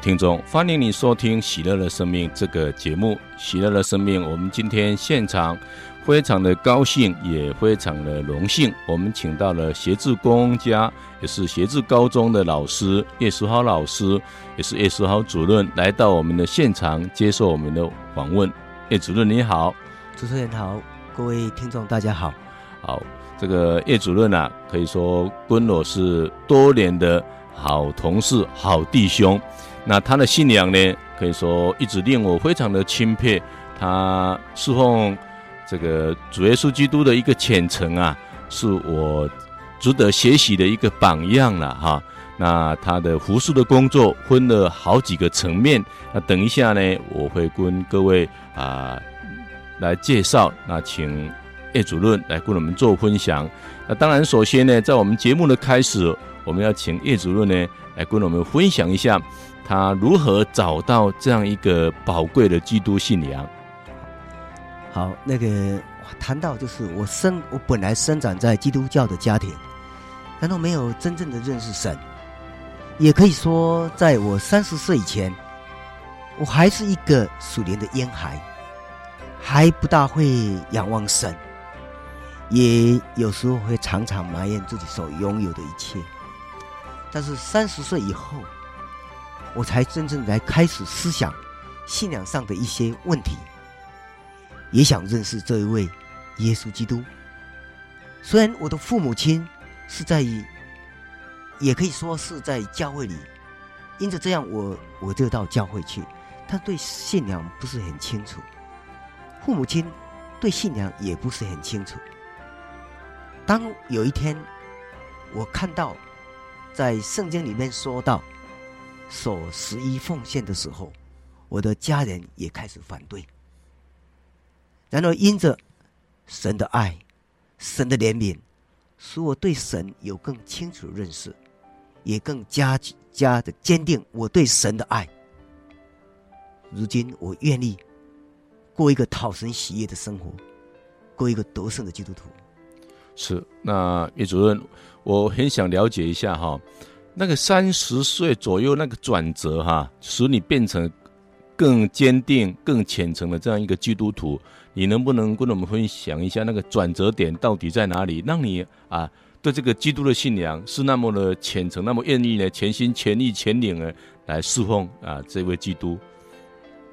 听众，欢迎你收听《喜乐的生命》这个节目。《喜乐的生命》，我们今天现场非常的高兴，也非常的荣幸，我们请到了协志工家，也是协志高中的老师叶书豪老师，也是叶书豪主任，来到我们的现场接受我们的访问。叶主任你好，主持人好，各位听众大家好。好，这个叶主任啊，可以说跟我是多年的。好同事、好弟兄，那他的信仰呢，可以说一直令我非常的钦佩。他侍奉这个主耶稣基督的一个虔诚啊，是我值得学习的一个榜样了哈。那他的服事的工作分了好几个层面，那等一下呢，我会跟各位啊来介绍。那请叶主任来跟我们做分享。那当然，首先呢，在我们节目的开始。我们要请叶主任呢来跟我们分享一下，他如何找到这样一个宝贵的基督信仰。好，那个谈到就是我生我本来生长在基督教的家庭，难道没有真正的认识神？也可以说，在我三十岁以前，我还是一个属灵的婴孩，还不大会仰望神，也有时候会常常埋怨自己所拥有的一切。但是三十岁以后，我才真正来开始思想信仰上的一些问题，也想认识这一位耶稣基督。虽然我的父母亲是在，也可以说是在教会里，因着这样我我就到教会去，他对信仰不是很清楚，父母亲对信仰也不是很清楚。当有一天我看到。在圣经里面说到，守十一奉献的时候，我的家人也开始反对。然而，因着神的爱、神的怜悯，使我对神有更清楚的认识，也更加加的坚定我对神的爱。如今，我愿意过一个讨神喜悦的生活，过一个得胜的基督徒。是，那叶主任。我很想了解一下哈，那个三十岁左右那个转折哈，使你变成更坚定、更虔诚的这样一个基督徒，你能不能跟我们分享一下那个转折点到底在哪里，让你啊对这个基督的信仰是那么的虔诚，那么愿意呢全心全意全灵的来侍奉啊这位基督？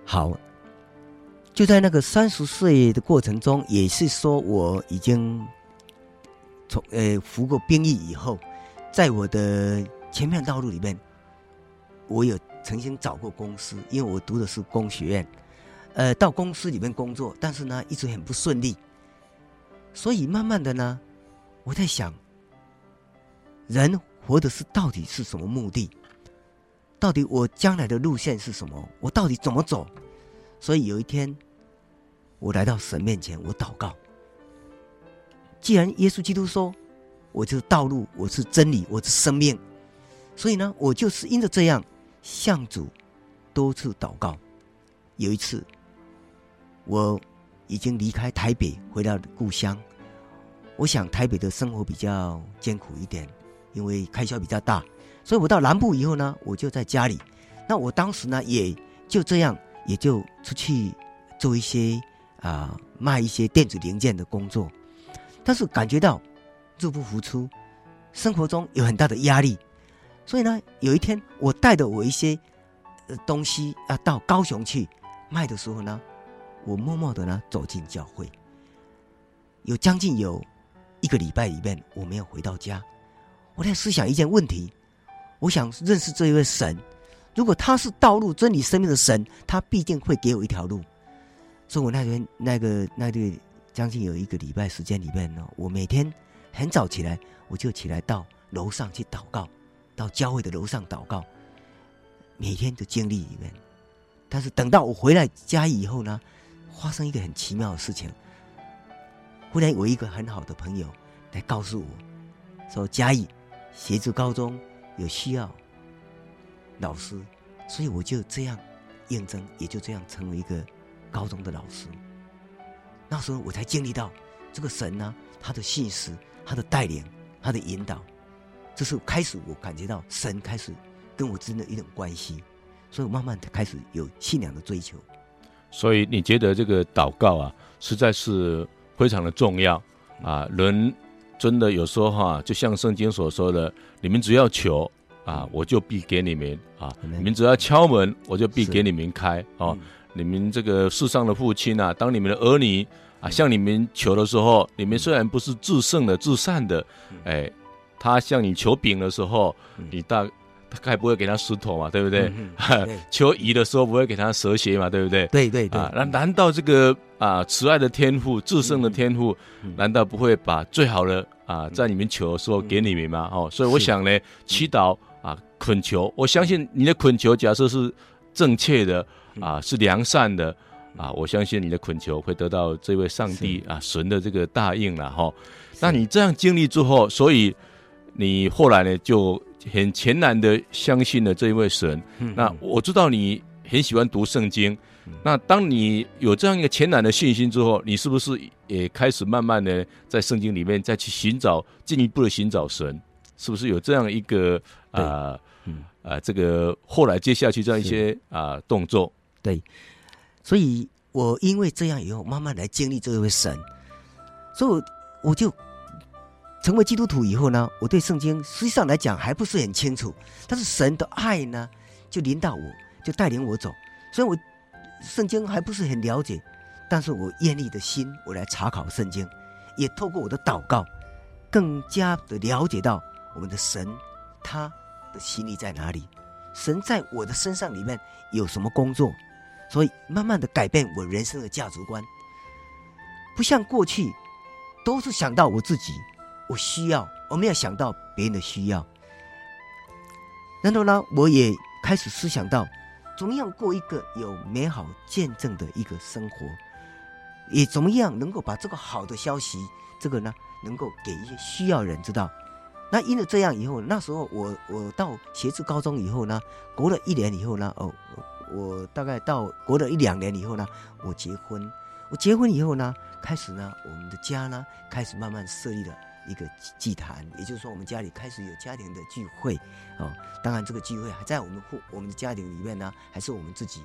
好，就在那个三十岁的过程中，也是说我已经。从呃服过兵役以后，在我的前面道路里面，我有曾经找过公司，因为我读的是工学院，呃，到公司里面工作，但是呢，一直很不顺利。所以慢慢的呢，我在想，人活的是到底是什么目的？到底我将来的路线是什么？我到底怎么走？所以有一天，我来到神面前，我祷告。既然耶稣基督说：“我就是道路，我是真理，我是生命。”所以呢，我就是因着这样向主多次祷告。有一次，我已经离开台北，回到故乡。我想台北的生活比较艰苦一点，因为开销比较大。所以我到南部以后呢，我就在家里。那我当时呢，也就这样，也就出去做一些啊、卖一些电子零件的工作。但是感觉到入不敷出，生活中有很大的压力，所以呢，有一天我带着我一些呃东西啊到高雄去卖的时候呢，我默默的呢走进教会，有将近有一个礼拜里面我没有回到家，我在思想一件问题，我想认识这一位神，如果他是道路、真理、生命的神，他必定会给我一条路，所以我那天那个那个。将近有一个礼拜时间里面呢，我每天很早起来，我就起来到楼上去祷告，到教会的楼上祷告，每天的经历里面。但是等到我回来家以后呢，发生一个很奇妙的事情。忽然有一个很好的朋友来告诉我，说嘉义协助高中有需要老师，所以我就这样应征，也就这样成为一个高中的老师。那时候我才经历到这个神呢、他的信实，他的带领，他的引导，这是开始我感觉到神开始跟我之间的一种关系。所以我慢慢的开始有信仰的追求。所以你觉得这个祷告啊，实在是非常的重要啊！人真的有时候哈，就像圣经所说的，你们只要求啊，我就必给你们啊；你们只要敲门，我就必给你们开哦。你们这个世上的父亲啊，当你们的儿女啊向你们求的时候，你们虽然不是至圣的、至善的，哎，他向你求饼的时候，你大。大概不会给他石头嘛，对不对？嗯、对求鱼的时候不会给他蛇蝎嘛，对不对？对对对。啊，那难道这个啊慈爱的天赋、至圣的天赋，嗯、难道不会把最好的啊在你们求的时候给你们吗？哦，所以我想呢，祈祷啊恳求，我相信你的恳求，假设是正确的啊，是良善的啊，我相信你的恳求会得到这位上帝啊神的这个答应了哈。那你这样经历之后，所以你后来呢就。很全然的相信了这一位神。嗯、那我知道你很喜欢读圣经。嗯、那当你有这样一个全然的信心之后，你是不是也开始慢慢的在圣经里面再去寻找进一步的寻找神？是不是有这样一个啊啊、这个后来接下去这样一些啊、呃、动作？对，所以我因为这样以后，慢慢来经历这一位神，所以我我就。成为基督徒以后呢，我对圣经实际上来讲还不是很清楚，但是神的爱呢，就临到我，就带领我走。所以我圣经还不是很了解，但是我愿意的心，我来查考圣经，也透过我的祷告，更加的了解到我们的神他的心意在哪里，神在我的身上里面有什么工作，所以慢慢的改变我人生的价值观，不像过去都是想到我自己。我需要，我没有想到别人的需要。然后呢，我也开始思想到，怎么样过一个有美好见证的一个生活，也怎么样能够把这个好的消息，这个呢，能够给一些需要人知道。那因为这样以后，那时候我我到学制高中以后呢，过了一年以后呢，哦，我大概到过了一两年以后呢，我结婚。我结婚以后呢，开始呢，我们的家呢，开始慢慢设立了。一个祭坛，也就是说，我们家里开始有家庭的聚会哦。当然，这个聚会还在我们户我们的家庭里面呢，还是我们自己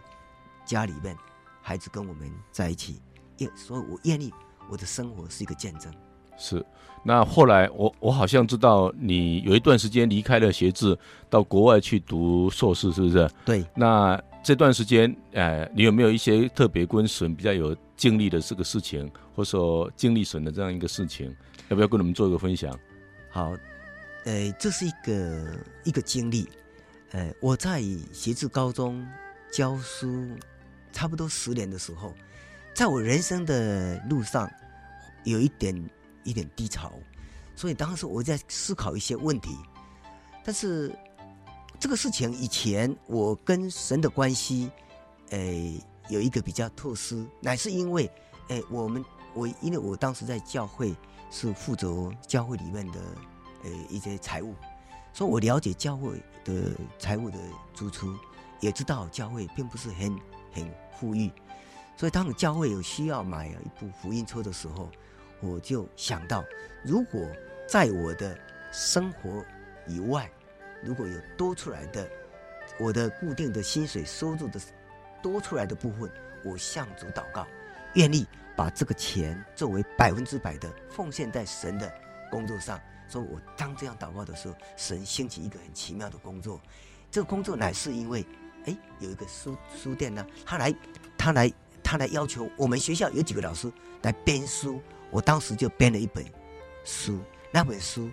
家里面孩子跟我们在一起。也所以，我愿意我的生活是一个见证。是。那后来，我我好像知道你有一段时间离开了学制，到国外去读硕士，是不是？对。那这段时间，呃，你有没有一些特别跟神比较有经历的这个事情，或者说经历神的这样一个事情？要不要跟我们做一个分享？好，呃，这是一个一个经历。呃，我在协志高中教书差不多十年的时候，在我人生的路上有一点一点低潮，所以当时我在思考一些问题。但是这个事情以前我跟神的关系，呃，有一个比较特殊，乃是因为，呃，我们我因为我当时在教会。是负责教会里面的呃一些财务，所以我了解教会的财务的支出，也知道教会并不是很很富裕，所以当教会有需要买一部福音车的时候，我就想到，如果在我的生活以外，如果有多出来的我的固定的薪水收入的多出来的部分，我向主祷告，愿意。把这个钱作为百分之百的奉献在神的工作上，所以我当这样祷告的时候，神兴起一个很奇妙的工作。这个工作乃是因为，哎，有一个书书店呢，他来，他来，他来要求我们学校有几个老师来编书。我当时就编了一本书，那本书，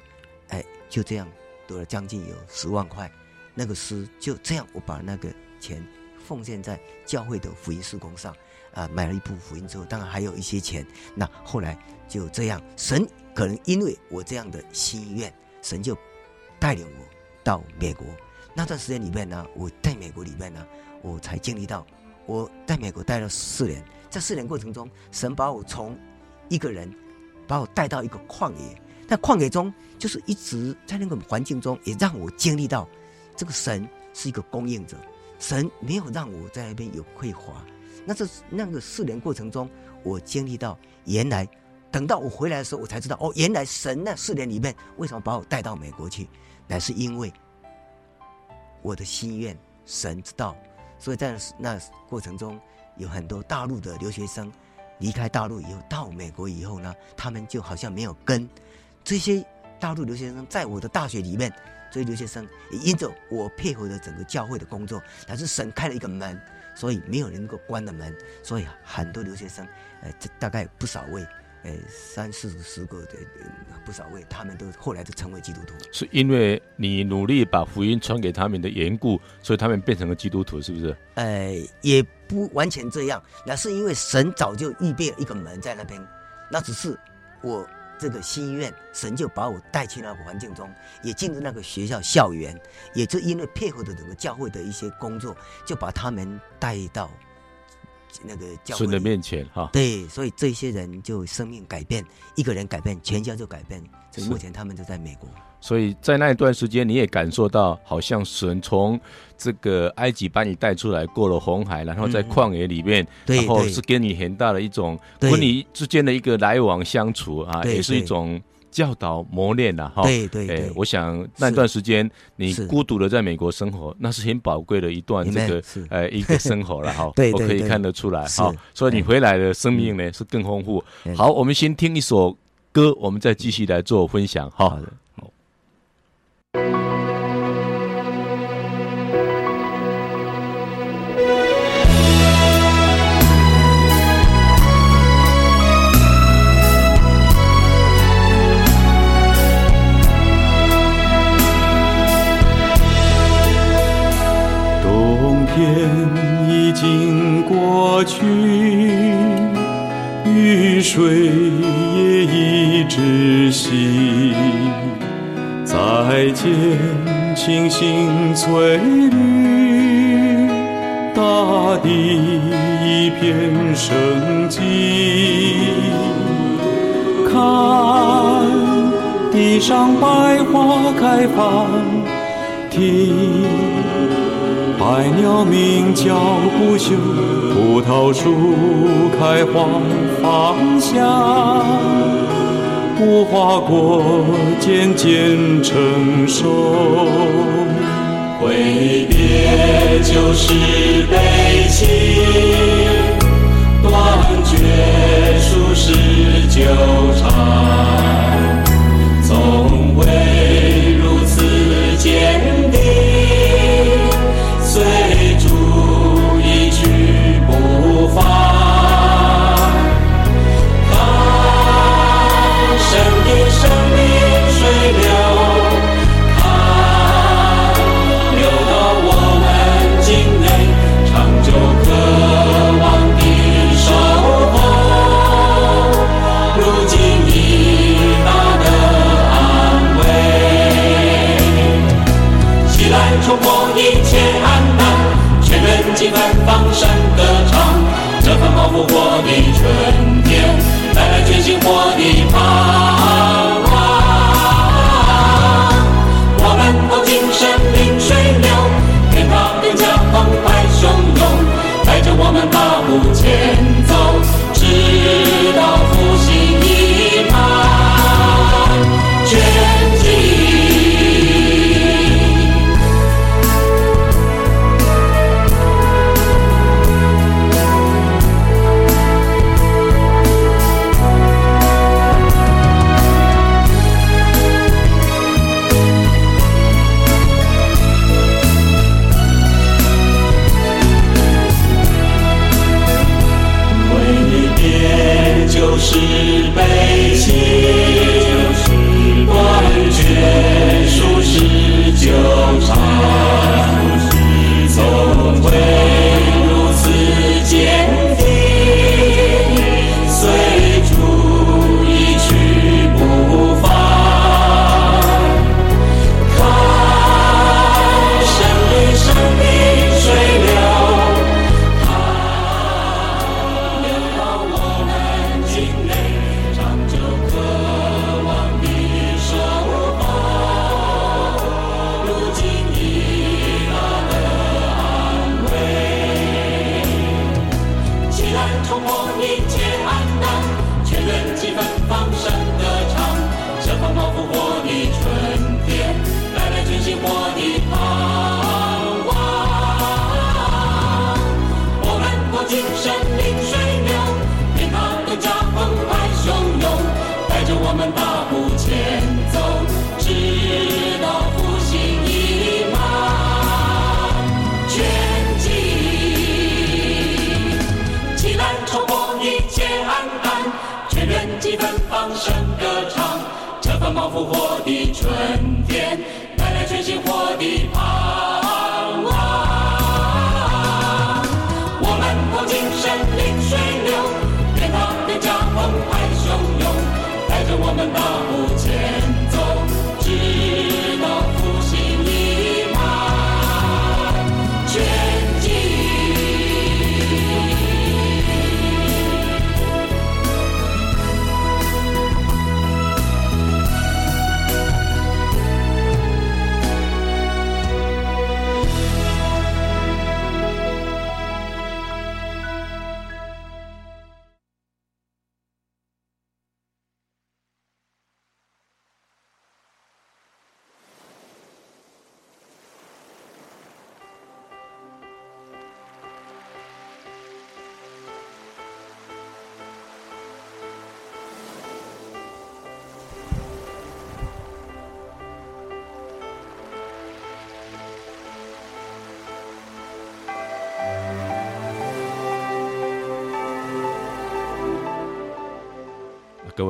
哎，就这样得了将近有十万块。那个书就这样，我把那个钱奉献在教会的福音事工上。啊，买了一部福音之后，当然还有一些钱。那后来就这样，神可能因为我这样的心愿，神就带领我到美国。那段时间里面呢，我在美国里面呢，我才经历到，我在美国待了四年。在四年过程中，神把我从一个人把我带到一个旷野，在旷野中，就是一直在那个环境中，也让我经历到这个神是一个供应者，神没有让我在那边有匮乏。那这那个四年过程中，我经历到，原来等到我回来的时候，我才知道哦，原来神那四年里面为什么把我带到美国去，乃是因为我的心愿，神知道，所以在那过程中，有很多大陆的留学生离开大陆以后到美国以后呢，他们就好像没有根。这些大陆留学生在我的大学里面，这些留学生也因着我配合的整个教会的工作，但是神开了一个门，所以没有人能够关的门，所以很多留学生，呃，这大概不少位。呃，三四十个的不少位，他们都后来都成为基督徒，是因为你努力把福音传给他们的缘故，所以他们变成了基督徒，是不是？呃，也不完全这样，那是因为神早就预备了一个门在那边，那只是我这个心愿，神就把我带去那个环境中，也进入那个学校校园，也就因为配合的整个教会的一些工作，就把他们带到。那个教会的面前哈，对，所以这些人就生命改变，一个人改变，全家就改变。所以目前他们就在美国。所以在那一段时间，你也感受到，好像神从这个埃及把你带出来，过了红海，然后在旷野里面，嗯、然后是给你很大的一种跟你之间的一个来往相处啊，也是一种。教导磨练了哈，对对对、欸，我想那段时间你孤独的在美国生活，那是很宝贵的一段这个呃一个生活了哈，我可以看得出来哈，所以你回来的生命呢是更丰富。好，我们先听一首歌，我们再继续来做分享哈。好的。冬天已经过去，雨水也已窒息。再见青青翠绿，大地一片生机。看地上百花开放，听。百鸟鸣叫不休，葡萄树开花芳香，无花果渐渐成熟。挥别旧时悲戚，断绝俗世纠缠，我的唇满复活的春天，带来全新活的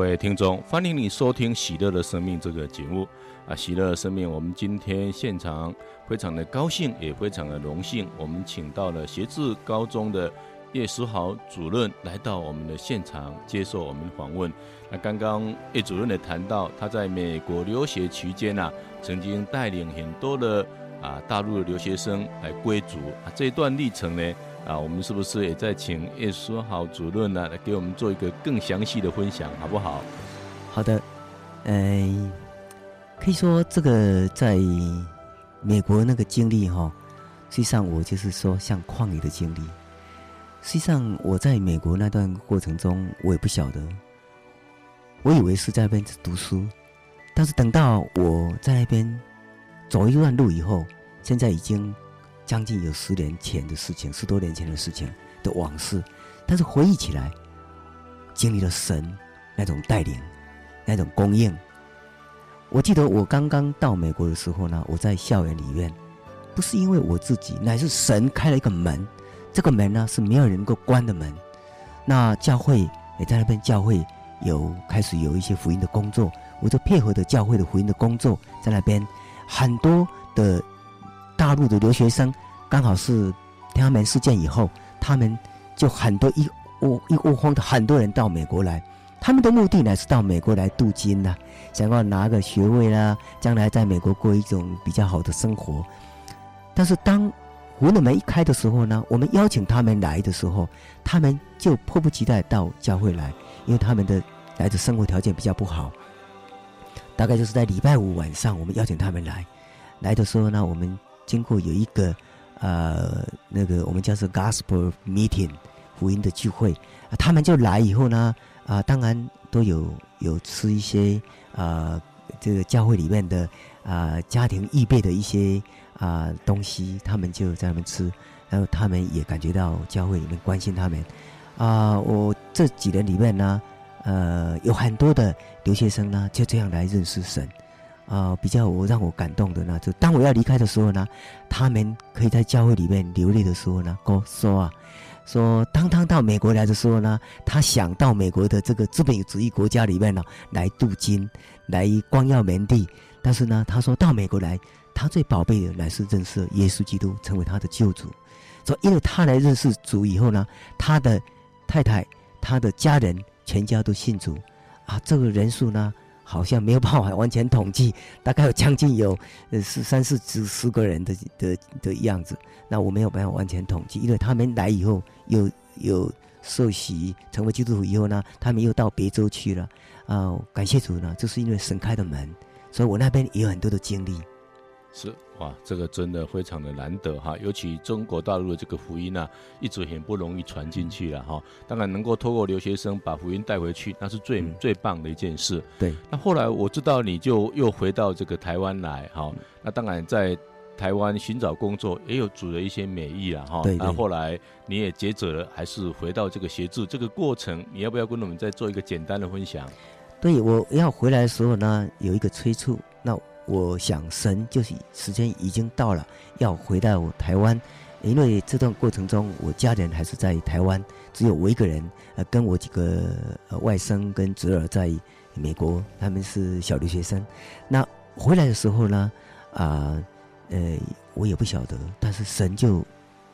位听众，欢迎你收听《喜乐的生命》这个节目啊！喜乐的生命，我们今天现场非常的高兴，也非常的荣幸，我们请到了协志高中的叶书豪主任来到我们的现场接受我们的访问。那刚刚叶主任也谈到，他在美国留学期间呢、啊，曾经带领很多的啊大陆的留学生来归族啊，这段历程呢。啊，我们是不是也在请叶书豪主任呢，来给我们做一个更详细的分享，好不好？好的，呃，可以说这个在美国那个经历哈，实际上我就是说像旷野的经历。实际上我在美国那段过程中，我也不晓得，我以为是在那边读书，但是等到我在那边走一段路以后，现在已经。将近有十年前的事情，十多年前的事情的往事，但是回忆起来，经历了神那种带领，那种供应。我记得我刚刚到美国的时候呢，我在校园里面，不是因为我自己，乃是神开了一个门，这个门呢是没有人能够关的门。那教会也在那边，教会有开始有一些福音的工作，我就配合的教会的福音的工作，在那边很多的。大陆的留学生刚好是天安门事件以后，他们就很多一窝一窝蜂的很多人到美国来，他们的目的呢是到美国来镀金呐，想要拿个学位啦，将来在美国过一种比较好的生活。但是当福音的门一开的时候呢，我们邀请他们来的时候，他们就迫不及待到教会来，因为他们的来的生活条件比较不好。大概就是在礼拜五晚上，我们邀请他们来，来的时候呢，我们。经过有一个，呃，那个我们叫做 Gospel Meeting，福音的聚会，他们就来以后呢，啊，当然都有有吃一些，啊，这个教会里面的啊家庭预备的一些啊东西，他们就在那边吃，然后他们也感觉到教会里面关心他们，啊，我这几年里面呢，呃，有很多的留学生呢，就这样来认识神。啊、比较我让我感动的呢，就当我要离开的时候呢，他们可以在教会里面流泪的时候呢，跟我说啊，说当他到美国来的时候呢，他想到美国的这个资本主义国家里面呢，来镀金，来光耀门第。但是呢，他说到美国来，他最宝贝的乃是认识耶稣基督，成为他的救主。说因为他来认识主以后呢，他的太太、他的家人全家都信主，啊，这个人数呢。好像没有办法完全统计，大概有将近有呃是三四十十个人的的的样子。那我没有办法完全统计，因为他们来以后又有受洗成为基督徒以后呢，他们又到别州去了。啊、感谢主呢，就是因为神开的门，所以我那边也有很多的经历。是哇，这个真的非常的难得哈，尤其中国大陆的这个福音啊，一直很不容易传进去了哈。当然能够透过留学生把福音带回去，那是最、嗯、最棒的一件事。对。那后来我知道你就又回到这个台湾来哈，那当然在台湾寻找工作也有主的一些美意了哈。对。那后来你也抉择了，还是回到这个协助这个过程，你要不要跟我们再做一个简单的分享？对，我要回来的时候呢，有一个催促。那我想，神就是时间已经到了，要回到台湾。因为这段过程中，我家人还是在台湾，只有我一个人，呃，跟我几个外甥跟侄儿在美国，他们是小留学生。那回来的时候呢，啊，呃，我也不晓得，但是神就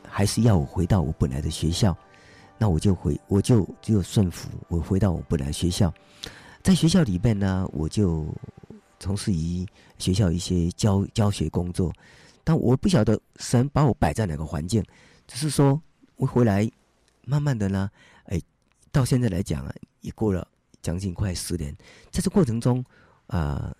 还是要我回到我本来的学校，那我就回，我就只有顺服，我回到我本来学校，在学校里面呢，我就从事于学校一些教教学工作。但我不晓得神把我摆在哪个环境，只是说我回来，慢慢的呢，哎，到现在来讲啊，也过了将近快十年，在这过程中啊，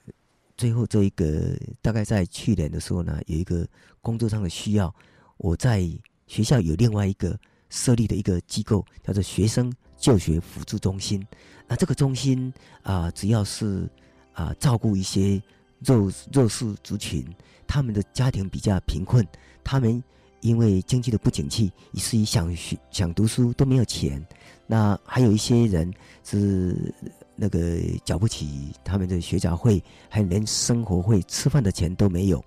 最后这一个大概在去年的时候呢，有一个工作上的需要，我在学校有另外一个设立的一个机构，叫做学生就学辅助中心。那这个中心啊，只要是啊照顾一些弱弱势族群。他们的家庭比较贫困，他们因为经济的不景气，以至于想学、想读书都没有钱。那还有一些人是那个缴不起他们的学杂费，还连生活费、吃饭的钱都没有。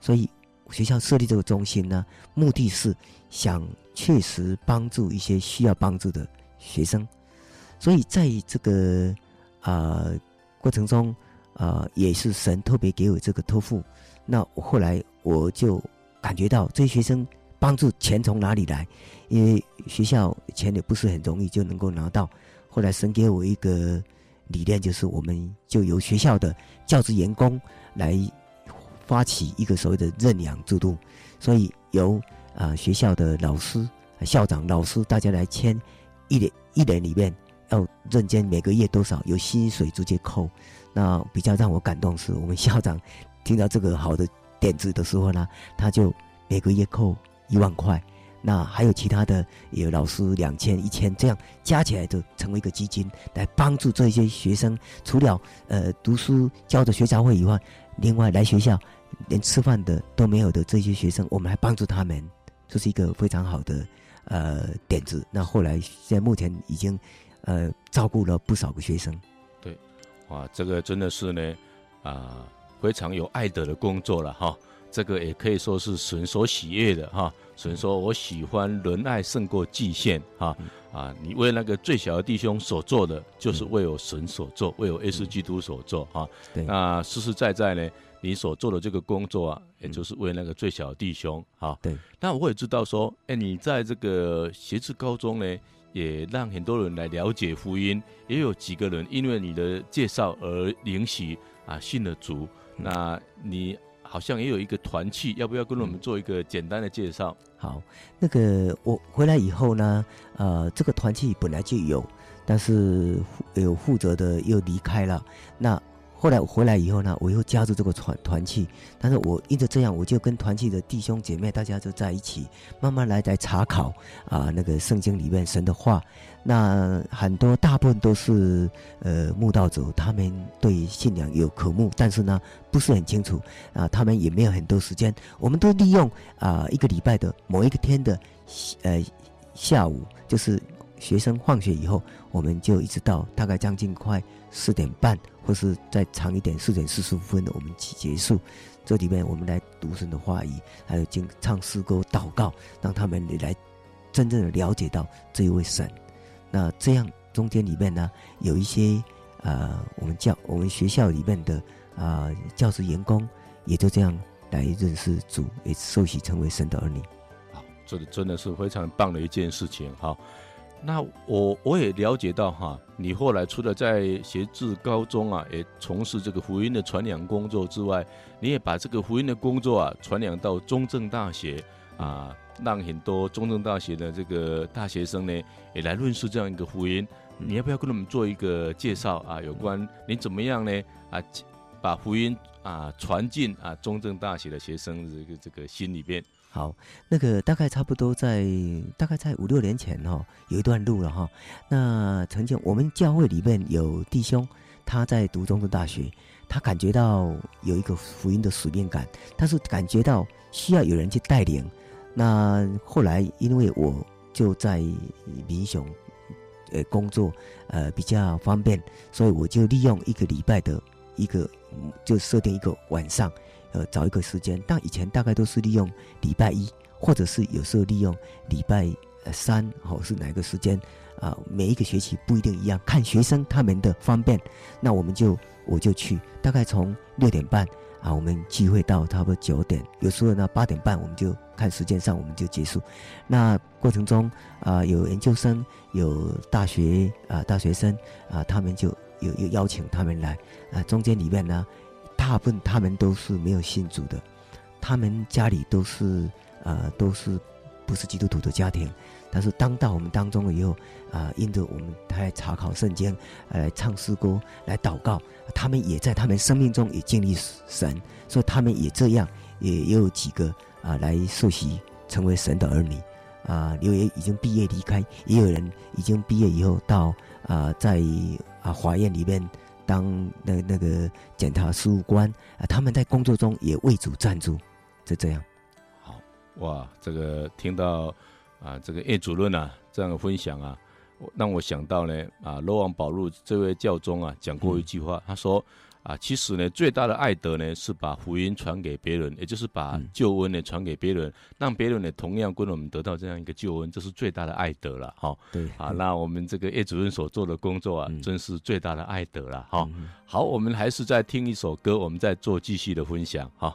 所以学校设立这个中心呢，目的是想确实帮助一些需要帮助的学生。所以在这个啊、呃、过程中、呃，也是神特别给我这个托付。那后来我就感觉到这些学生帮助钱从哪里来？因为学校钱也不是很容易就能够拿到。后来神给我一个理念，就是我们就由学校的教职员工来发起一个所谓的认养制度，所以由啊、呃、学校的老师、校长、老师大家来签，一年一年里面要认捐每个月多少，由薪水直接扣。那比较让我感动是我们校长。听到这个好的点子的时候呢，他就每个月扣一万块，那还有其他的有老师两千、一千，这样加起来就成为一个基金，来帮助这些学生。除了呃读书交的学杂费以外，另外来学校连吃饭的都没有的这些学生，我们还帮助他们，这是一个非常好的呃点子。那后来现在目前已经呃照顾了不少个学生。对，哇，这个真的是呢啊。呃非常有爱德的工作了哈，这个也可以说是神所喜悦的哈。神说：“我喜欢仁爱胜过祭献哈啊！你为那个最小的弟兄所做的，就是为我神所做，为我耶稣基督所做哈。那实实在在呢，你所做的这个工作啊，也就是为那个最小的弟兄哈。对。那我也知道说，哎，你在这个协志高中呢，也让很多人来了解福音，也有几个人因为你的介绍而灵洗啊，信了主。那你好像也有一个团契，要不要跟我们做一个简单的介绍？嗯，好，那个我回来以后呢，呃，这个团契本来就有，但是有负责的又离开了，那。后来我回来以后呢，我又加入这个团团契，但是我一直这样，我就跟团契的弟兄姐妹大家就在一起，慢慢来来查考啊，那个圣经里面神的话。那很多大部分都是呃慕道者，他们对信仰有渴慕，但是呢不是很清楚啊，他们也没有很多时间。我们都利用啊一个礼拜的某一个天的呃下午，就是学生放学以后，我们就一直到大概将近快四点半。或是再长一点，四点四十五分的我们结束。这里面我们来读神的话语，还有经唱诗歌、祷告，让他们来真正的了解到这一位神。那这样中间里面呢，有一些呃，我们教我们学校里面的啊、呃、教职员工，也就这样来认识主，也受洗成为神的儿女。好，这个真的是非常棒的一件事情。好。那我我也了解到哈，你后来除了在协志高中啊，也从事这个福音的传扬工作之外，你也把这个福音的工作啊传扬到中正大学啊，让很多中正大学的这个大学生呢也来论述这样一个福音。你要不要跟他们做一个介绍啊？有关你怎么样呢？啊，把福音啊传进啊中正大学的学生这个这个心里边。好，那个大概差不多在大概在五六年前哈、哦，有一段路了哈、哦。那曾经我们教会里面有弟兄，他在读中正大学，他感觉到有一个福音的使命感，他是感觉到需要有人去带领。那后来因为我就在民雄，呃工作呃比较方便，所以我就利用一个礼拜的一个就设定一个晚上，呃找一个时间。但以前大概都是利用礼拜一，或者是有时候利用礼拜三，或是哪个时间啊？每一个学期不一定一样，看学生他们的方便，那我们就我就去，大概从六点半。啊，我们聚会到差不多九点，有时候呢八点半，我们就看时间上我们就结束。那过程中啊，有研究生，有大学啊大学生啊，他们就有有邀请他们来啊。中间里面呢，大部分他们都是没有信主的，他们家里都是啊都是不是基督徒的家庭。但是当到我们当中了以后，啊，因着我们他来查考圣经，来唱诗歌，来祷告，他们也在他们生命中也经历神，所以他们也这样，也也有几个啊来受洗成为神的儿女，啊，有也已经毕业离开，也有人已经毕业以后到啊在啊法院里面当那那个检察事务官，啊，他们在工作中也为主赞助，就这样。好哇，这个听到。啊，这个叶主任啊，这样的分享啊，让我想到呢，啊，罗王宝禄这位教宗啊，讲过一句话，嗯、他说，啊，其实呢，最大的爱德呢，是把福音传给别人，也就是把救恩呢传给别人，让别人呢同样跟我们得到这样一个救恩，这是最大的爱德了，哈。对。啊，那我们这个叶主任所做的工作啊，嗯、真是最大的爱德了，哈、嗯。好，我们还是再听一首歌，我们再做继续的分享，哈。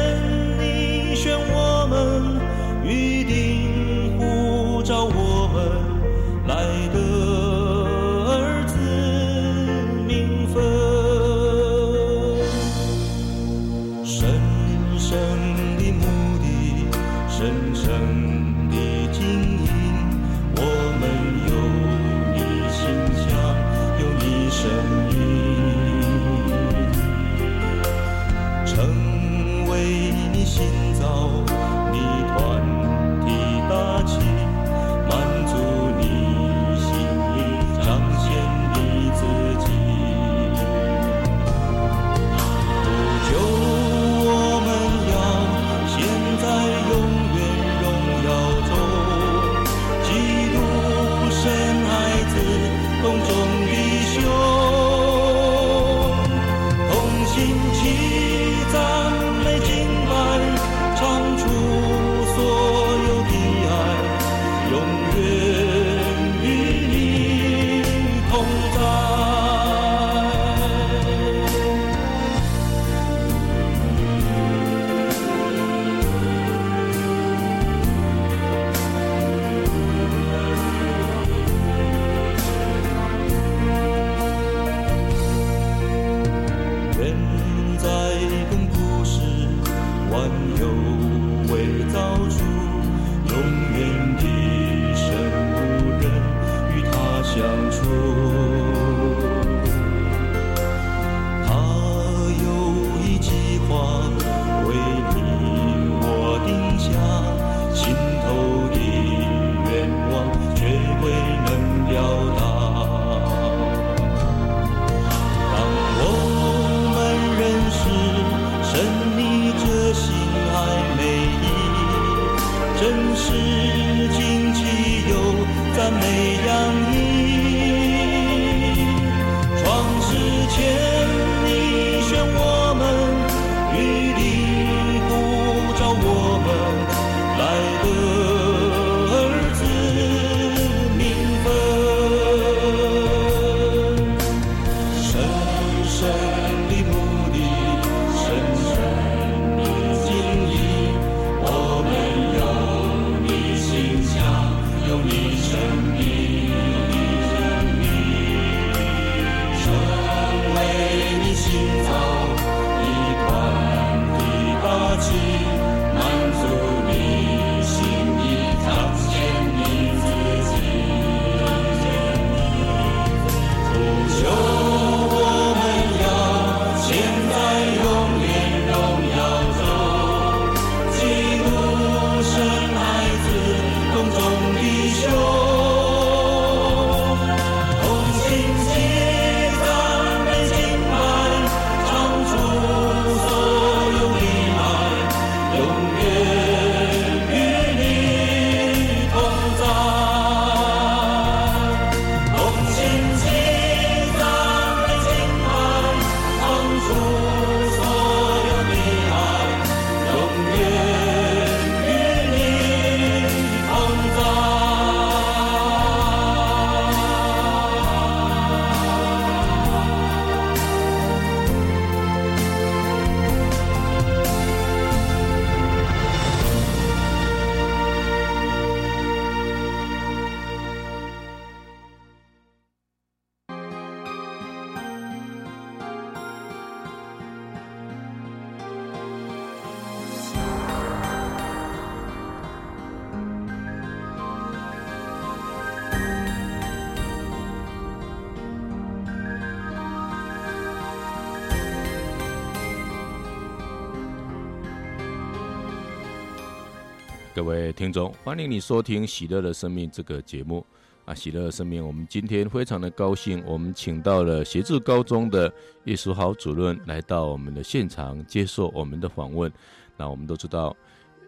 听众，欢迎你收听《喜乐的生命》这个节目啊！喜乐的生命，我们今天非常的高兴，我们请到了协志高中的叶书豪主任来到我们的现场接受我们的访问。那我们都知道，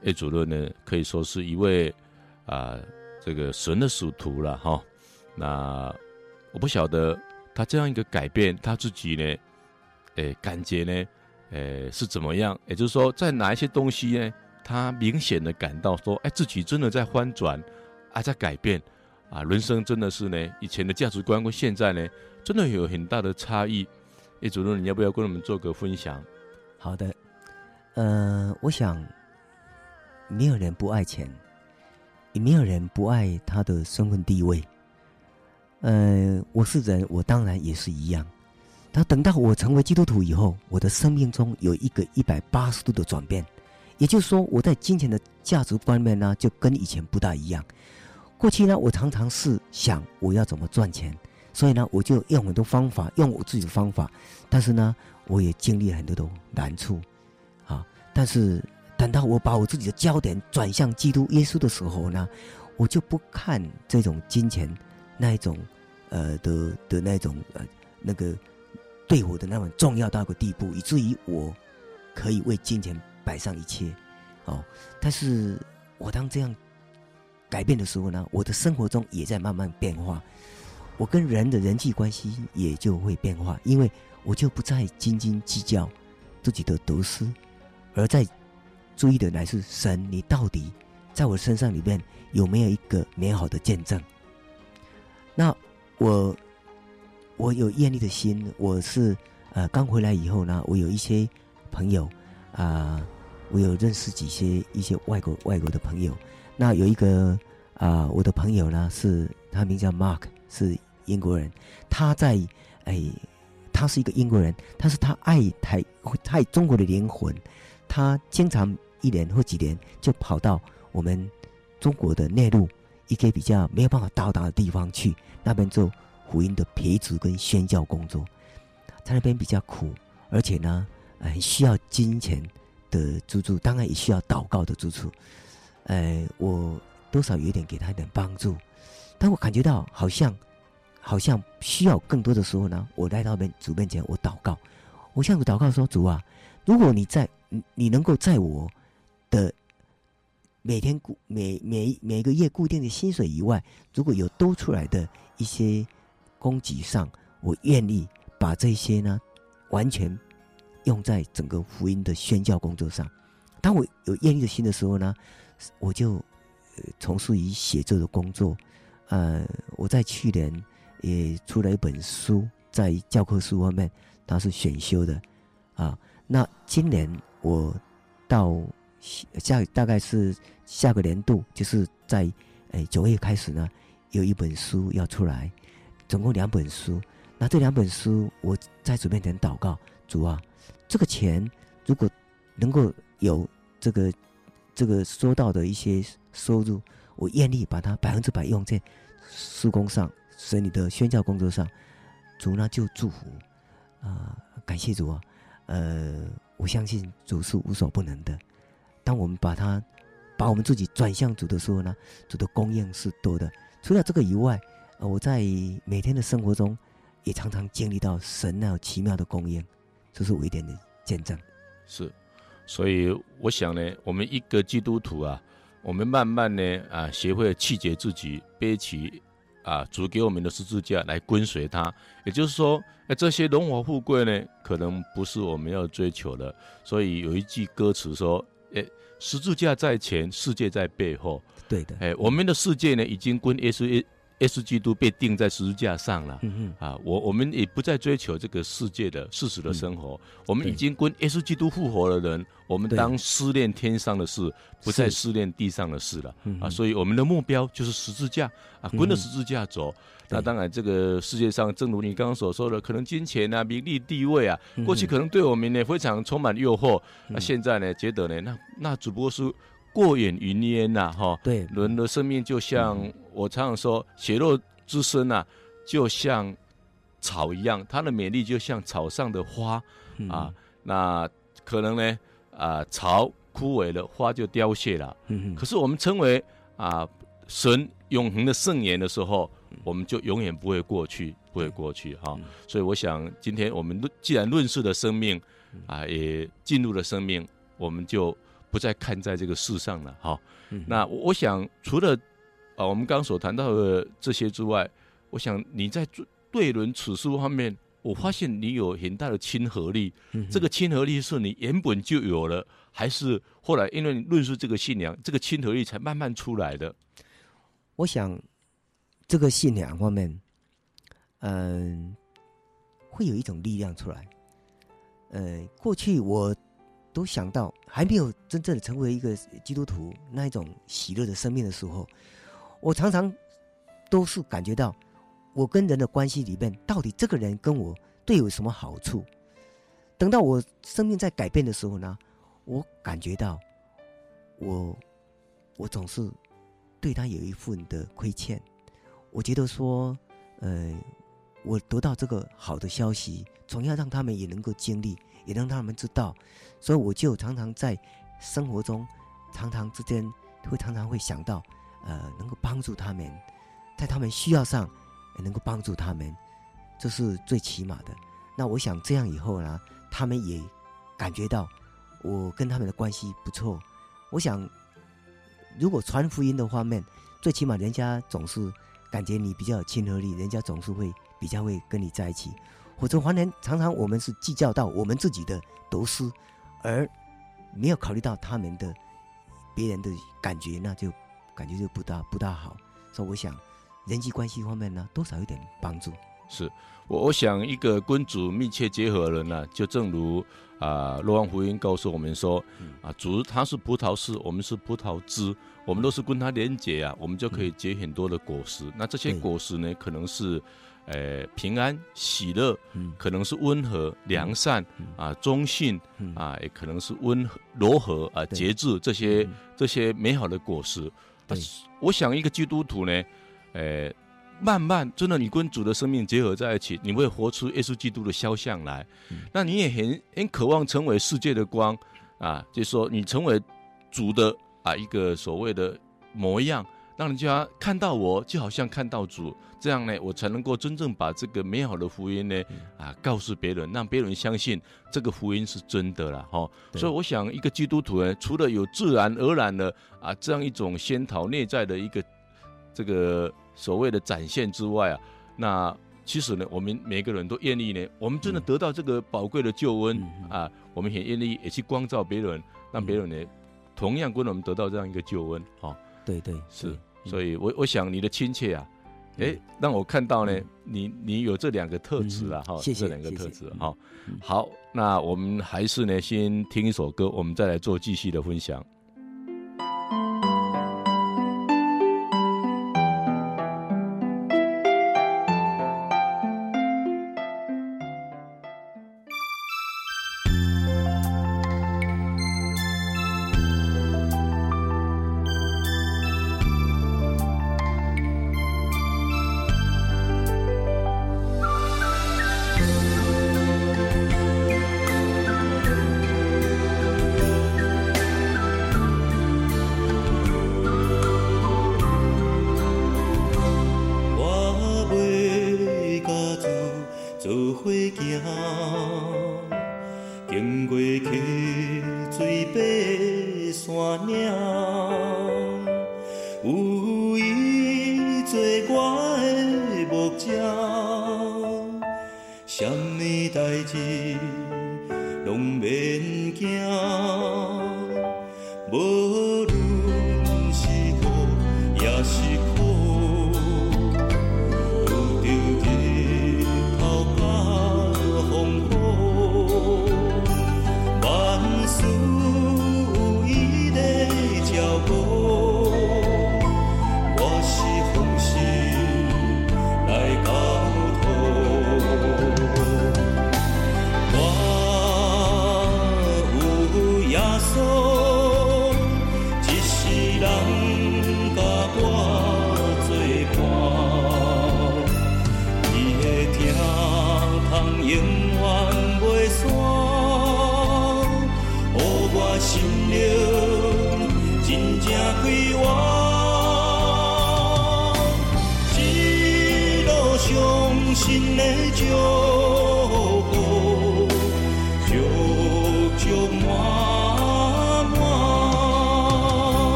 叶主任呢可以说是一位啊这个神的使徒了哈。那我不晓得他这样一个改变，他自己呢，诶，感觉呢，诶是怎么样？也就是说，在哪一些东西呢？他明显的感到说，哎，自己真的在翻转，啊，在改变，啊，人生真的是呢，以前的价值观跟现在呢，真的有很大的差异。叶主任，你要不要跟我们做个分享？好的，呃，我想，没有人不爱钱，也没有人不爱他的身份地位。呃，我是人，我当然也是一样。但等到我成为基督徒以后，我的生命中有一个一百八十度的转变。也就是说，我在金钱的价值观面呢，就跟以前不大一样。过去呢，我常常是想我要怎么赚钱，所以呢，我就用很多方法，用我自己的方法。但是呢，我也经历了很多的难处，啊！但是等到我把我自己的焦点转向基督耶稣的时候呢，我就不看这种金钱那一种，呃的的那种呃那个对我的那么重要到一个地步，以至于我可以为金钱。摆上一切，哦，但是我当这样改变的时候呢，我的生活中也在慢慢变化，我跟人的人际关系也就会变化，因为我就不再斤斤计较自己的得失，而在注意的乃是神，你到底在我身上里面有没有一个美好的见证？那我我有艳丽的心，我是呃刚回来以后呢，我有一些朋友啊。我有认识几些一些外国外国的朋友，那有一个啊、我的朋友呢是他名叫 Mark，是英国人。他在哎，他是一个英国人，但是他爱台爱中国的灵魂，他经常一年或几年就跑到我们中国的内陆一些比较没有办法到达的地方去，那边做福音的培植跟宣教工作。在那边比较苦，而且呢，很需要金钱。的资助，当然也需要祷告的资助。呃，我多少有点给他一点帮助，但我感觉到好像好像需要更多的时候呢，我来到面主面前，我祷告，我向主祷告说：“主啊，如果你在，你能够在我的每天固每每每个月固定的薪水以外，如果有多出来的一些供给上，我愿意把这些呢完全。”用在整个福音的宣教工作上。当我有愿意的心的时候呢，我就从事于写作的工作。呃，我在去年也出了一本书，在教科书方面它是选修的啊。那今年我到下大概是下个年度，就是在诶九月开始呢，有一本书要出来，总共两本书。那这两本书，我在主面前祷告，主啊。这个钱如果能够有这个这个收到的一些收入，我愿意把它百分之百用在施工上，所以你的宣教工作上，主呢就祝福啊、感谢主啊，呃，我相信主是无所不能的。当我们把它把我们自己转向主的时候呢，主的供应是多的。除了这个以外，我在每天的生活中也常常经历到神那奇妙的供应。这是我一点的见证，是，所以我想呢，我们一个基督徒啊，我们慢慢呢啊，学会气节自己，背起啊主给我们的十字架来跟随他。也就是说，哎，这些荣华富贵呢，可能不是我们要追求的。所以有一句歌词说：“哎，十字架在前，世界在背后。”对的，哎，我们的世界呢，已经跟耶稣。耶稣基督被钉在十字架上了，嗯嗯。啊，我我们也不再追求这个世界的世俗的生活，嗯、我们已经跟耶稣基督复活的人，我们当思念天上的事，不再思念地上的事了，啊，所以我们的目标就是十字架。啊，跟着十字架走。嗯、那当然，这个世界上，正如你刚刚所说的，可能金钱啊、名利、地位啊，过去可能对我们呢非常充满诱惑，那、嗯。啊、现在呢，觉得呢，那那只不过是。过眼云烟呐，哈，对，人的生命就像、嗯、我常常说，血肉之身啊，就像草一样，它的美丽就像草上的花、嗯、啊。那可能呢，啊，草枯萎了，花就凋谢了。嗯可是我们称为啊神永恒的圣言的时候，我们就永远不会过去，不会过去哈。所以我想，今天我们既然论述的生命啊，也进入了生命，我们就不再看在这个世上了哈。那我想，除了啊我们刚刚所谈到的这些之外，我想你在对人此事方面，我发现你有很大的亲和力。这个亲和力是你原本就有了，还是后来因为你论述这个信仰，这个亲和力才慢慢出来的？我想，这个信仰方面，嗯、呃，会有一种力量出来。呃，过去我都想到还没有真正的成为一个基督徒那一种喜乐的生命的时候，我常常都是感觉到，我跟人的关系里面，到底这个人跟我对有什么好处？等到我生命在改变的时候呢，我感觉到我，我总是。对他有一份的亏欠，我觉得说，呃，我得到这个好的消息，总要让他们也能够经历，也让他们知道，所以我就常常在生活中，常常之间会常常会想到，呃，能够帮助他们，在他们需要上能够帮助他们，这是最起码的。那我想这样以后呢，他们也感觉到我跟他们的关系不错，我想。如果传福音的方面，最起码人家总是感觉你比较有亲和力，人家总是会比较会跟你在一起。或者反正常常我们是计较到我们自己的得失，而没有考虑到他们的别人的感觉，那就感觉就不大不大好。所以我想人际关系方面呢，多少有点帮助。是我我想一个跟主密切结合的人呢，就正如。啊，若望福音告诉我们说，啊，主他是葡萄树，我们是葡萄枝，我们都是跟他连结啊，我们就可以结很多的果实。那这些果实呢，可能是，呃，平安、喜乐，可能是温和、良善，啊，忠信，啊，也可能是温和、柔和啊，节制这些这些美好的果实。我想一个基督徒呢，呃。慢慢，真的，你跟主的生命结合在一起，你会活出耶稣基督的肖像来。嗯、那你也很很渴望成为世界的光啊，就是说，你成为主的啊一个所谓的模样，让人家看到我，就好像看到主，这样呢，我才能够真正把这个美好的福音呢啊告诉别人，让别人相信这个福音是真的了哈。所以，我想一个基督徒呢，除了有自然而然的啊这样一种仙桃内在的一个这个。所谓的展现之外啊，那其实呢，我们每个人都愿意呢，我们真的得到这个宝贵的救恩、嗯、啊，我们很愿意也去光照别人，让别人呢、嗯、同样跟我们得到这样一个救恩。哈、哦，对对是，所以我我想你的亲切啊，哎，让我看到呢，嗯、你你有这两个特质啊，哈、嗯，这两个特质哈。好，那我们还是呢，先听一首歌，我们再来做继续的分享。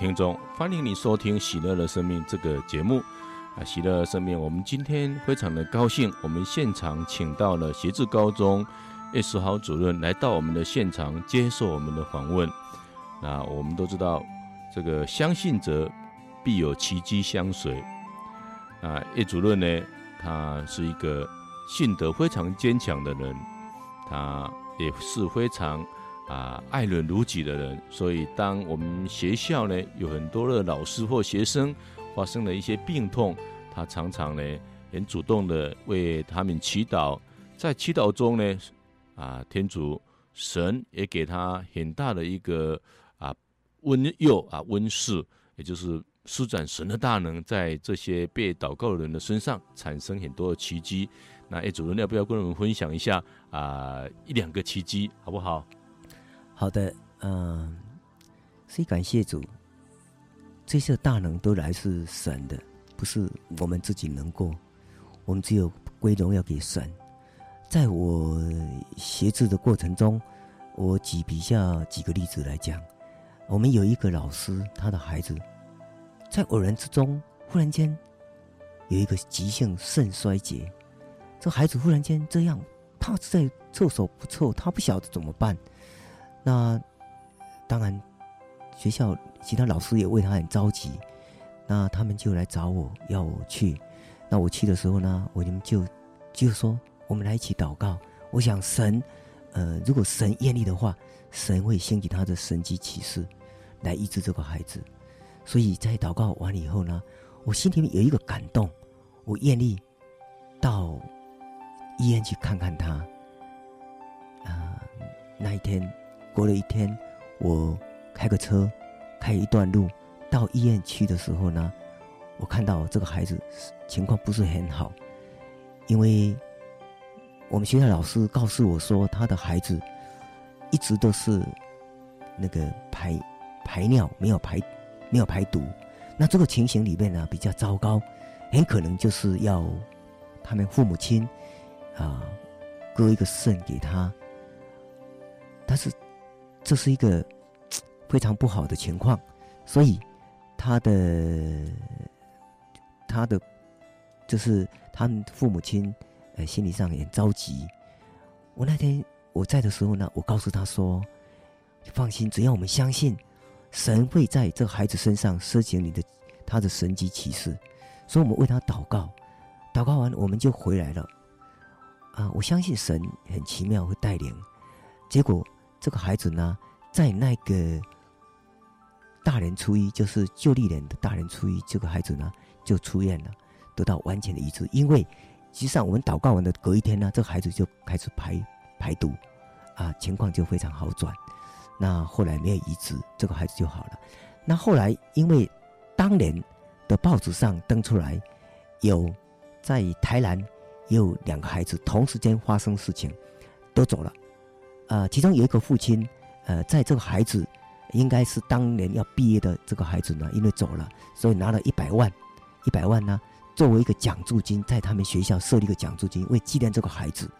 听众，欢迎你收听《喜乐的生命》这个节目。啊，喜乐的生命，我们今天非常的高兴，我们现场请到了协志高中叶书豪主任来到我们的现场接受我们的访问。那我们都知道，这个相信者必有奇迹相随。啊，叶主任呢，他是一个信德非常坚强的人，他也是非常。啊，爱人如己的人，所以当我们学校呢有很多的老师或学生发生了一些病痛，他常常呢很主动的为他们祈祷，在祈祷中呢，啊，天主神也给他很大的一个啊温佑啊温室，也就是施展神的大能，在这些被祷告的人的身上产生很多的奇迹。那哎主任要不要跟我们分享一下啊一两个奇迹，好不好？好的，嗯、所以感谢主，这些大能都来自神的，不是。我们自己能够，我们只有归荣耀给神。在我写字的过程中，我举笔下几个例子来讲，我们有一个老师，他的孩子在偶然之中忽然间有一个急性肾衰竭，这孩子忽然间这样，他在厕所不臭，他不晓得怎么办。那当然，学校其他老师也为他很着急。那他们就来找我，要我去。那我去的时候呢，我们就就说，我们来一起祷告。我想神，呃，如果神愿意的话，神会兴起他的神迹奇事来医治这个孩子。所以在祷告完了以后呢，我心里面有一个感动，我愿意到医院去看看他。啊、那一天。过了一天，我开个车，开一段路到医院去的时候呢，我看到这个孩子情况不是很好，因为我们学校老师告诉我说，他的孩子一直都是那个排排尿没有排没有排毒，那这个情形里面呢比较糟糕，很可能就是要他们父母亲啊割一个肾给他，但是。这是一个 非常不好的情况，所以他的他的就是他们父母亲呃心理上也着急。我那天我在的时候呢，我告诉他说：“放心，只要我们相信神会在这孩子身上施行你的他的神迹奇事，所以我们为他祷告，祷告完我们就回来了。啊，我相信神很奇妙会带领，结果。”这个孩子呢，在那个大年初一，就是旧历年的大年初一，这个孩子呢就出院了，得到完全的医治。因为实际上我们祷告完的隔一天呢，这个孩子就开始排排毒，啊，情况就非常好转。那后来没有移植，这个孩子就好了。那后来因为当年的报纸上登出来，有在台南也有两个孩子同时间发生事情，都走了。呃，其中有一个父亲，呃，在这个孩子应该是当年要毕业的这个孩子呢，因为走了，所以拿了一百万，一百万呢作为一个奖助金，在他们学校设立一个奖助金，为纪念这个孩子。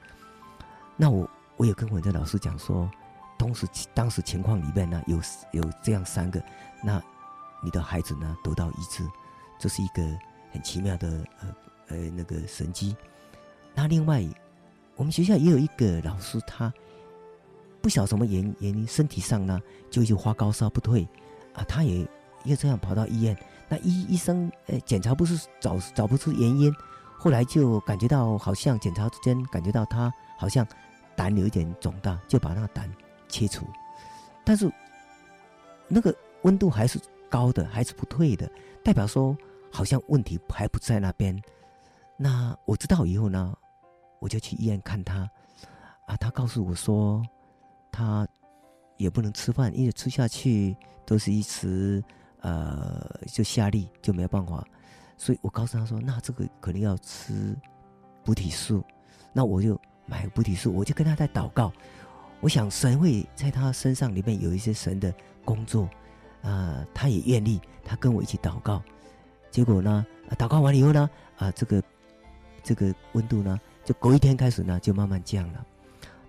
那我我也跟我的老师讲说，当时当时情况里面呢，有有这样三个，那你的孩子呢得到医治，这是一个很奇妙的呃呃那个神迹。那另外，我们学校也有一个老师，他。不晓什么原原因，身体上呢就一直发高烧不退，啊，他也又这样跑到医院，那医医生呃检查不是找找不出原因，后来就感觉到好像检查之间感觉到他好像胆有一点肿大，就把那个胆切除，但是那个温度还是高的，还是不退的，代表说好像问题还不在那边。那我知道以后呢，我就去医院看他，啊，他告诉我说。他也不能吃饭，因为吃下去都是一直呃就下痢，就没有办法。所以我告诉他说：“那这个可能要吃补体素。”那我就买补体素，我就跟他在祷告。我想神会在他身上里面有一些神的工作啊、他也愿意，他跟我一起祷告。结果呢，祷告完了以后呢，啊、这个这个温度呢，就隔一天开始呢，就慢慢降了。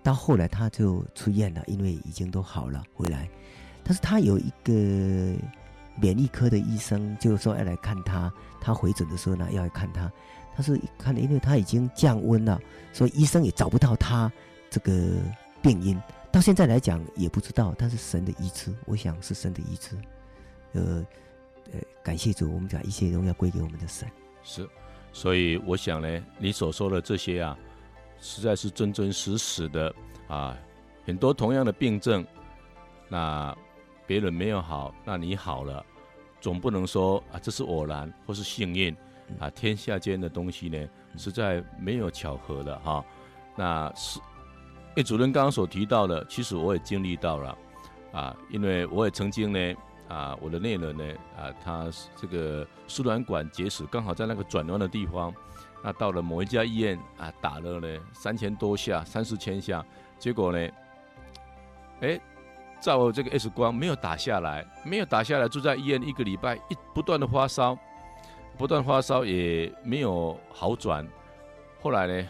到后来他就出院了，因为已经都好了回来。但是他有一个免疫科的医生，就是说要来看他。他回诊的时候呢，要来看他。他是看，因为他已经降温了，所以医生也找不到他这个病因。到现在来讲也不知道，但是神的医治，我想是神的医治。呃呃，感谢主，我们讲一切荣耀归给我们的神。是，所以我想呢，你所说的这些啊。实在是真真实实的啊！很多同样的病症，那别人没有好，那你好了，总不能说啊，这是偶然或是幸运啊！天下间的东西呢，实在没有巧合的哈。那是叶主任刚刚所提到的，其实我也经历到了啊，因为我也曾经呢啊，我的内人呢啊，他这个输卵管结石，刚好在那个转弯的地方。那到了某一家医院啊，打了呢三千多下，三四千下，结果呢，哎，照这个 X 光没有打下来，没有打下来，住在医院一个礼拜，一不断的发烧，不断发烧也没有好转。后来呢，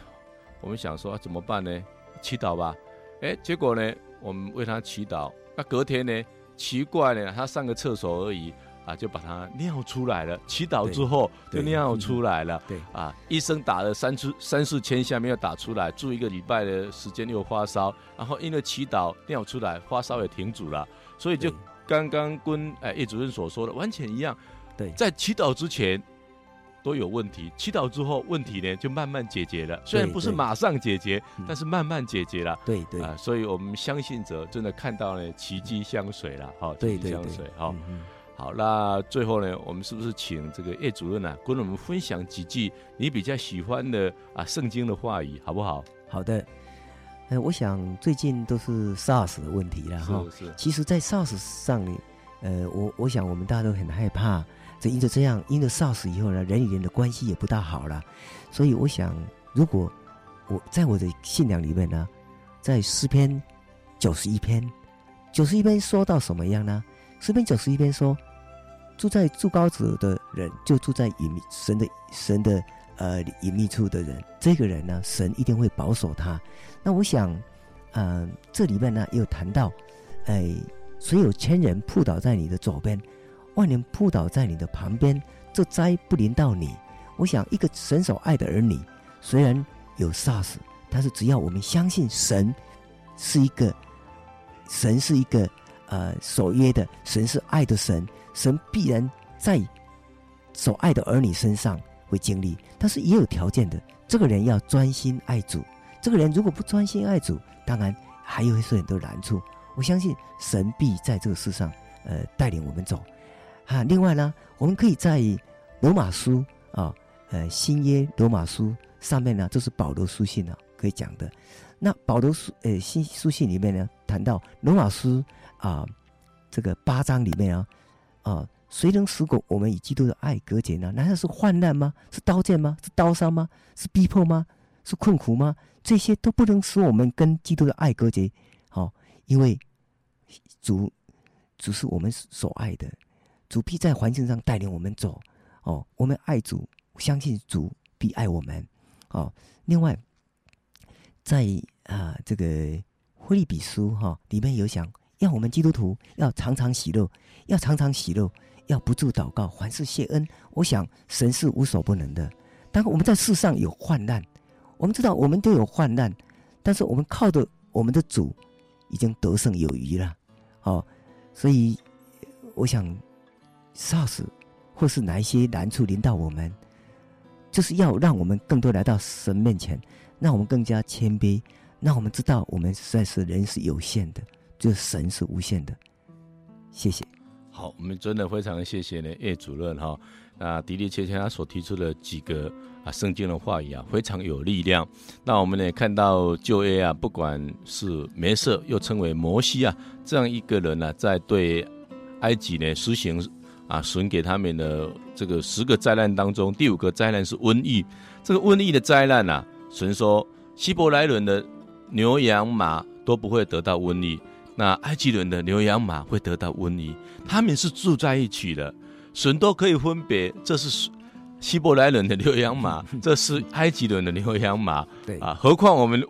我们想说怎么办呢？祈祷吧。哎，结果呢，我们为他祈祷。那隔天呢，奇怪呢，他上个厕所而已，啊，就把它尿出来了。祈祷之后就尿出来了。对，啊，医生打了三次三四千下没有打出来，住一个礼拜的时间又发烧，然后因为祈祷尿出来，发烧也停止了。所以就刚刚跟哎叶主任所说的完全一样。对，在祈祷之前都有问题，祈祷之后问题呢就慢慢解决了。虽然不是马上解决，但是慢慢解决了。对对啊，所以我们相信者真的看到了奇迹相随了。好，奇迹相随。好。好，那最后呢，我们是不是请这个叶主任呢、啊，跟我们分享几句你比较喜欢的啊圣经的话语，好不好？好的，呃，我想最近都是 SARS 的问题了哈。是是。其实，在 SARS 上呢，呃，我我想我们大家都很害怕，这因着这样，因着 SARS 以后呢，人与人的关系也不大好了。所以，我想，如果我在我的信仰里面呢，在诗篇九十一篇，九十一篇说到什么样呢？诗篇九十一篇说。住在住高者的人，就住在隐秘神的神的呃隐秘处的人，这个人呢，神一定会保守他。那我想，嗯、这里面呢也有谈到，哎，虽有千人扑倒在你的左边，万人扑倒在你的旁边，这灾不临到你。我想，一个神所爱的儿女，虽然有 SARS，但是只要我们相信神是一个，神是一个呃守约的，神是爱的神。神必然在所爱的儿女身上会经历，但是也有条件的。这个人要专心爱主。这个人如果不专心爱主，当然还有很多难处。我相信神必在这个世上，呃，带领我们走。啊，另外呢，我们可以在罗马书啊，呃，新约罗马书上面呢，这是保罗书信啊，可以讲的。那保罗书呃新书信里面呢，谈到罗马书啊，这个八章里面啊。啊，谁能使果我们与基督的爱隔绝呢？难道是患难吗？是刀剑吗？是刀伤吗？是逼迫吗？是困苦吗？这些都不能使我们跟基督的爱隔绝。好、哦，因为主主是我们所爱的，主必在环境上带领我们走。哦，我们爱主，相信主必爱我们。哦，另外，在啊这个腓立比书哈、里面有讲。要我们基督徒要常常喜乐，要常常喜乐，要不住祷告，凡事谢恩。我想神是无所不能的。当我们在世上有患难，我们知道我们都有患难，但是我们靠着我们的主已经得胜有余了。哦，所以我想，SARS 或是哪一些难处临到我们，就是要让我们更多来到神面前，让我们更加谦卑，让我们知道我们实在是人是有限的。就是神是无限的，谢谢。好，我们真的非常谢谢呢叶主任哈。那的的确确他所提出的几个啊圣经的话语啊，非常有力量。那我们呢看到旧约啊，不管是梅瑟又称为摩西啊，这样一个人呢、啊，在对埃及呢实行啊神给他们的这个十个灾难当中，第五个灾难是瘟疫。这个瘟疫的灾难啊，神说希伯来人的牛羊马都不会得到瘟疫。那埃及人的牛羊马会得到瘟疫，他们是住在一起的，神都可以分别，这是希伯来人的牛羊马，这是埃及人的牛羊马，对啊，何况我们外。